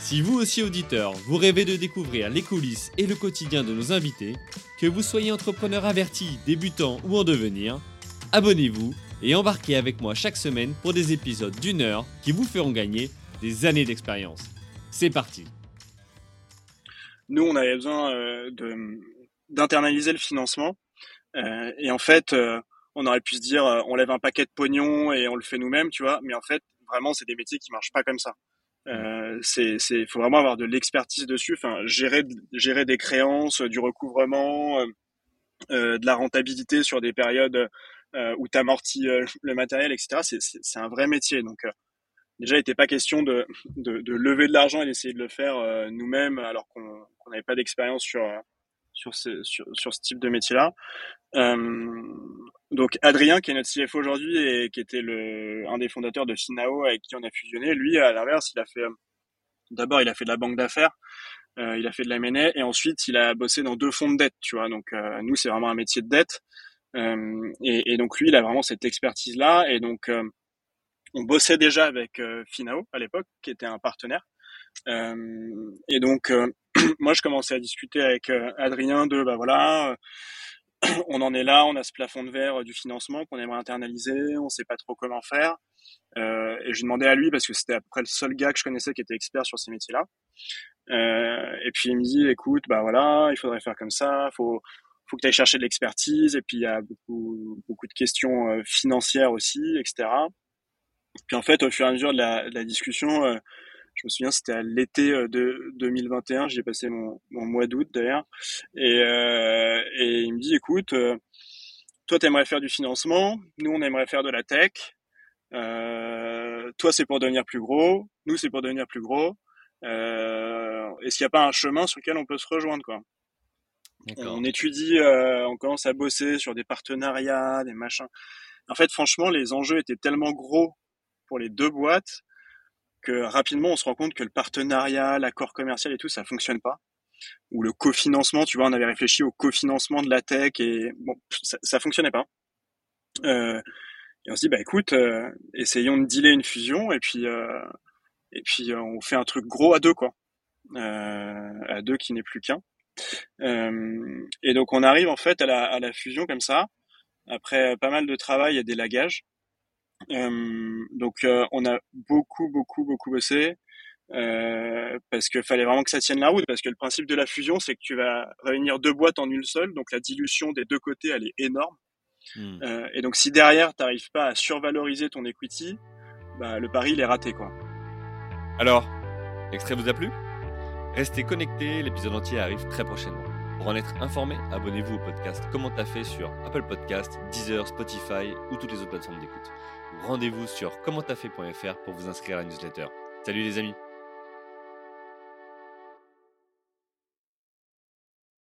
Si vous aussi auditeur, vous rêvez de découvrir les coulisses et le quotidien de nos invités, que vous soyez entrepreneur averti, débutant ou en devenir, abonnez-vous et embarquez avec moi chaque semaine pour des épisodes d'une heure qui vous feront gagner des années d'expérience. C'est parti Nous, on avait besoin euh, d'internaliser le financement. Euh, et en fait, euh, on aurait pu se dire, euh, on lève un paquet de pognon et on le fait nous-mêmes, tu vois. Mais en fait, vraiment, c'est des métiers qui marchent pas comme ça. Euh, c'est, c'est, faut vraiment avoir de l'expertise dessus. Enfin, gérer, gérer des créances, du recouvrement, euh, euh, de la rentabilité sur des périodes euh, où tu amortis le matériel, etc. C'est, un vrai métier. Donc, euh, déjà, il n'était pas question de, de, lever de l'argent et d'essayer de le faire euh, nous-mêmes alors qu'on n'avait pas d'expérience sur, euh, sur, ce, sur, ce type de métier-là. Euh, donc Adrien, qui est notre CFO aujourd'hui et qui était le, un des fondateurs de Finao avec qui on a fusionné, lui, à l'inverse, il a fait, euh, d'abord, il a fait de la banque d'affaires, euh, il a fait de la M&A et ensuite, il a bossé dans deux fonds de dette, tu vois. Donc, euh, nous, c'est vraiment un métier de dette. Euh, et, et donc, lui, il a vraiment cette expertise-là. Et donc, euh, on bossait déjà avec euh, Finao à l'époque, qui était un partenaire. Et donc, moi, je commençais à discuter avec Adrien de, bah voilà, on en est là, on a ce plafond de verre euh, du financement qu'on aimerait internaliser, on sait pas trop comment faire. Euh, et je demandais à lui parce que c'était à peu près le seul gars que je connaissais qui était expert sur ces métiers-là. Euh, et puis il me dit, écoute, bah voilà, il faudrait faire comme ça, faut faut que tu ailles chercher de l'expertise. Et puis il y a beaucoup beaucoup de questions euh, financières aussi, etc. Puis en fait, au fur et à mesure de la, de la discussion, euh, je me souviens, c'était à l'été euh, de 2021, j'ai passé mon, mon mois d'août d'ailleurs, et, euh, et il me dit, écoute, euh, toi, tu aimerais faire du financement, nous, on aimerait faire de la tech, euh, toi, c'est pour devenir plus gros, nous, c'est pour devenir plus gros, euh, est-ce qu'il n'y a pas un chemin sur lequel on peut se rejoindre, quoi? On étudie, on commence à bosser sur des partenariats, des machins. En fait, franchement, les enjeux étaient tellement gros pour les deux boîtes que rapidement on se rend compte que le partenariat, l'accord commercial et tout, ça fonctionne pas. Ou le cofinancement, tu vois, on avait réfléchi au cofinancement de la tech et bon, ça, ça fonctionnait pas. Euh, et on se dit bah écoute, euh, essayons de dealer une fusion et puis euh, et puis on fait un truc gros à deux quoi, à deux qui n'est plus qu'un. Et donc on arrive en fait à la, à la fusion comme ça après pas mal de travail et d'élagage. Euh, donc euh, on a beaucoup beaucoup beaucoup bossé euh, parce qu'il fallait vraiment que ça tienne la route parce que le principe de la fusion c'est que tu vas réunir deux boîtes en une seule donc la dilution des deux côtés elle est énorme Hmm. Euh, et donc si derrière t'arrives pas à survaloriser ton equity bah, le pari il est raté quoi Alors, l'extrait vous a plu? Restez connectés, l'épisode entier arrive très prochainement. Pour en être informé, abonnez-vous au podcast Comment t'as fait sur Apple Podcast, Deezer, Spotify ou toutes les autres plateformes d'écoute. Rendez-vous sur commenttafait.fr pour vous inscrire à la newsletter. Salut les amis